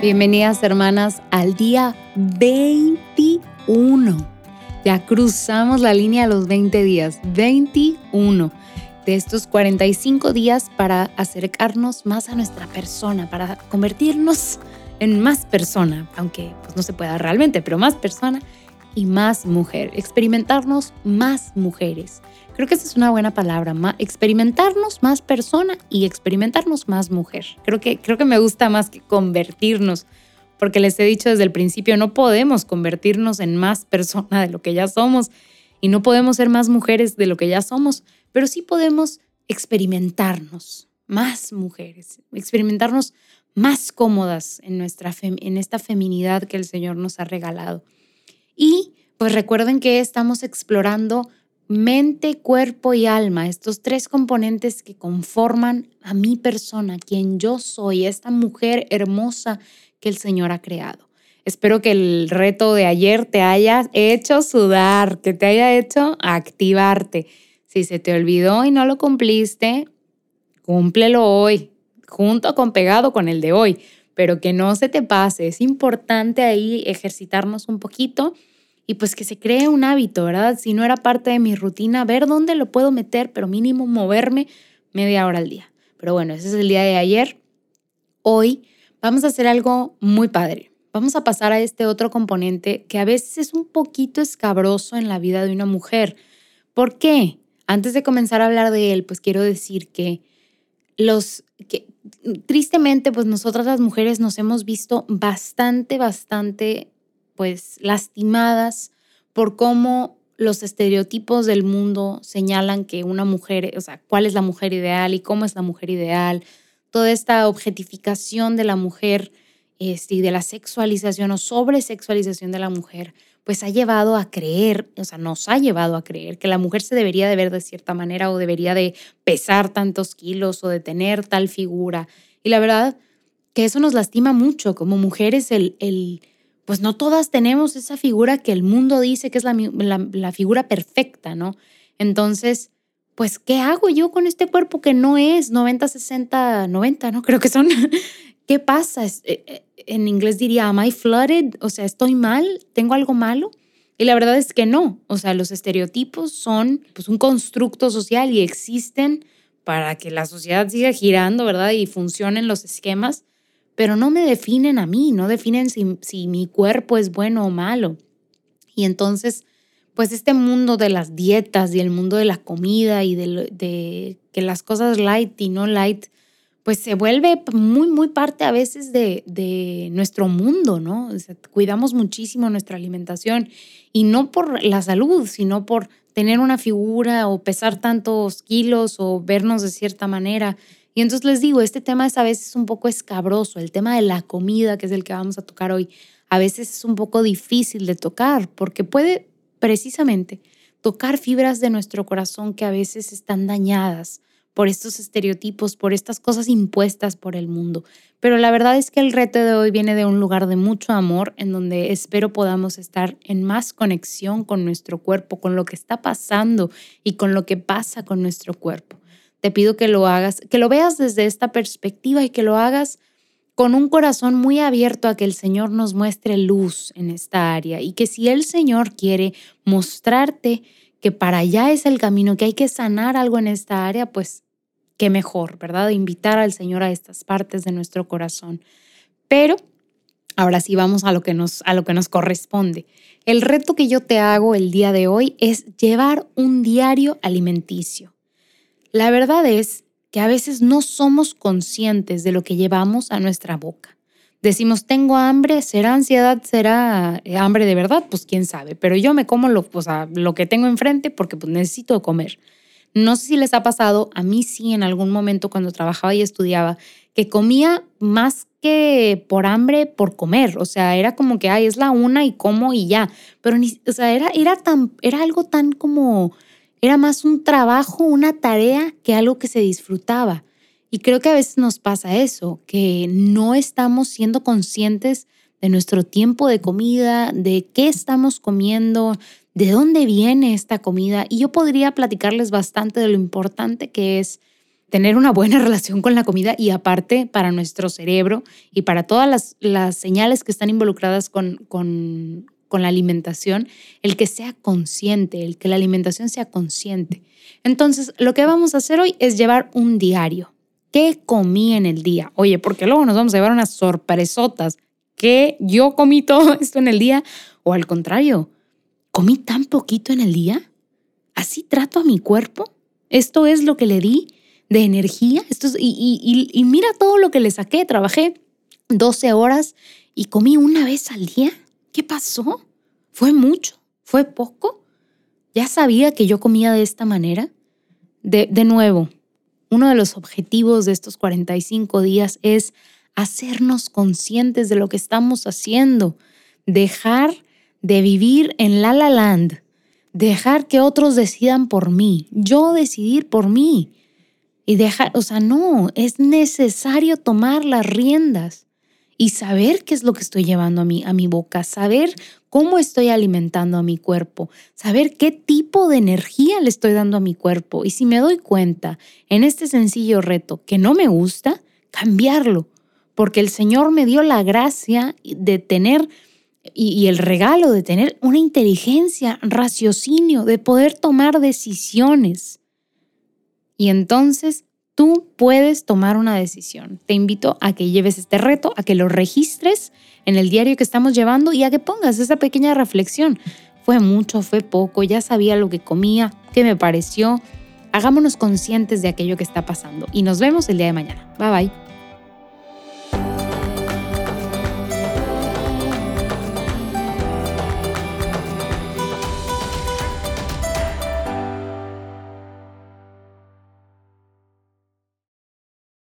Bienvenidas hermanas al día 21. Ya cruzamos la línea los 20 días. 21 de estos 45 días para acercarnos más a nuestra persona, para convertirnos en más persona, aunque pues, no se pueda realmente, pero más persona y más mujer, experimentarnos más mujeres. Creo que esa es una buena palabra, experimentarnos más persona y experimentarnos más mujer. Creo que, creo que me gusta más que convertirnos, porque les he dicho desde el principio, no podemos convertirnos en más persona de lo que ya somos y no podemos ser más mujeres de lo que ya somos, pero sí podemos experimentarnos más mujeres, experimentarnos más cómodas en, nuestra en esta feminidad que el Señor nos ha regalado. Y pues recuerden que estamos explorando mente, cuerpo y alma, estos tres componentes que conforman a mi persona, quien yo soy, esta mujer hermosa que el Señor ha creado. Espero que el reto de ayer te haya hecho sudar, que te haya hecho activarte. Si se te olvidó y no lo cumpliste, cúmplelo hoy, junto con pegado con el de hoy, pero que no se te pase. Es importante ahí ejercitarnos un poquito y pues que se cree un hábito, ¿verdad? Si no era parte de mi rutina, ver dónde lo puedo meter, pero mínimo moverme media hora al día. Pero bueno, ese es el día de ayer. Hoy vamos a hacer algo muy padre. Vamos a pasar a este otro componente que a veces es un poquito escabroso en la vida de una mujer. ¿Por qué? Antes de comenzar a hablar de él, pues quiero decir que los que tristemente pues nosotras las mujeres nos hemos visto bastante bastante pues lastimadas por cómo los estereotipos del mundo señalan que una mujer, o sea, cuál es la mujer ideal y cómo es la mujer ideal, toda esta objetificación de la mujer este, y de la sexualización o sobresexualización de la mujer, pues ha llevado a creer, o sea, nos ha llevado a creer que la mujer se debería de ver de cierta manera o debería de pesar tantos kilos o de tener tal figura. Y la verdad que eso nos lastima mucho como mujeres el, el pues no todas tenemos esa figura que el mundo dice que es la, figura perfecta, ¿no? Entonces, pues, ¿qué hago yo con este cuerpo que no es 90, 60, 90, ¿no? Creo que son. ¿Qué pasa? Eh, eh, en inglés diría, ¿am I flooded? O sea, ¿estoy mal? ¿Tengo algo malo? Y la verdad es que no. O sea, los estereotipos son pues, un constructo social y existen para que la sociedad siga girando, ¿verdad? Y funcionen los esquemas pero no me definen a mí, no definen si, mi cuerpo es bueno o malo. Y entonces, pues este mundo de las dietas y el mundo de la comida y de, que las cosas light y no light, pues se vuelve muy, muy parte a veces de, nuestro mundo, ¿no? cuidamos muchísimo nuestra alimentación y no por la salud, sino por tener una figura o pesar tantos kilos o vernos de cierta manera. Y entonces les digo, este tema es a veces un poco escabroso, el tema de la comida, que es el que vamos a tocar hoy, a veces es un poco difícil de tocar porque puede precisamente tocar fibras de nuestro corazón que a veces están dañadas por estos estereotipos, por estas cosas impuestas por el mundo. Pero la verdad es que el reto de hoy viene de un lugar de mucho amor, en donde espero podamos estar en más conexión con nuestro cuerpo, con lo que está pasando y con lo que pasa con nuestro cuerpo. Te pido que lo hagas, que lo veas desde esta perspectiva y que lo hagas con un corazón muy abierto a que el Señor nos muestre luz en esta área y que si el Señor quiere mostrarte que para allá es el camino, que hay que sanar algo en esta área, pues qué mejor, ¿verdad? Invitar al Señor a estas partes de nuestro corazón. Pero ahora sí vamos a lo que nos a lo que nos corresponde. El reto que yo te hago el día de hoy es llevar un diario alimenticio. La verdad es que a veces no somos conscientes de lo que llevamos a nuestra boca. Decimos, tengo hambre, será ansiedad, será eh, hambre de verdad, pues quién sabe, pero yo me como lo, lo que tengo enfrente porque pues, necesito comer. No sé si les ha pasado, a mí sí en algún momento cuando trabajaba y estudiaba, que comía más que por hambre, por comer. O sea, era como que, ay, es la una y como y ya. Pero, ni, o sea, era, era, tan, era algo tan como era más un trabajo, una tarea que algo que se disfrutaba. Y creo que a veces nos pasa eso, que no estamos siendo conscientes de nuestro tiempo de comida, de qué estamos comiendo, de dónde viene esta comida. Y yo podría platicarles bastante de lo importante que es tener una buena relación con la comida y aparte para nuestro cerebro y para todas las, señales que están involucradas con, con, con la alimentación, el que sea consciente, el que la alimentación sea consciente. Entonces, lo que vamos a hacer hoy es llevar un diario. ¿Qué comí en el día? Oye, porque luego nos vamos a llevar unas sorpresotas. ¿Qué yo comí todo esto en el día? O al contrario, ¿comí tan poquito en el día? ¿Así trato a mi cuerpo? ¿Esto es lo que le di de energía? Esto y, mira todo lo que le saqué. Trabajé 12 horas y comí una vez al día. ¿Qué pasó? ¿Fue mucho? ¿Fue poco? ¿Ya sabía que yo comía de esta manera? De, de nuevo, uno de los objetivos de estos 45 días es hacernos conscientes de lo que estamos haciendo, dejar de vivir en la la land, dejar que otros decidan por mí, yo decidir por mí. Y dejar, o sea, no, es necesario tomar las riendas y saber qué es lo que estoy llevando a mi, a mi boca, saber cómo estoy alimentando a mi cuerpo, saber qué tipo de energía le estoy dando a mi cuerpo. Y si me doy cuenta en este sencillo reto que no me gusta, cambiarlo, porque el Señor me dio la gracia de tener y, el regalo de tener una inteligencia, raciocinio, de poder tomar decisiones. Y entonces tú puedes tomar una decisión. Te invito a que lleves este reto, a que lo registres en el diario que estamos llevando y a que pongas esa pequeña reflexión. Fue mucho, fue poco, ya sabía lo que comía, qué me pareció. Hagámonos conscientes de aquello que está pasando y nos vemos el día de mañana. Bye bye.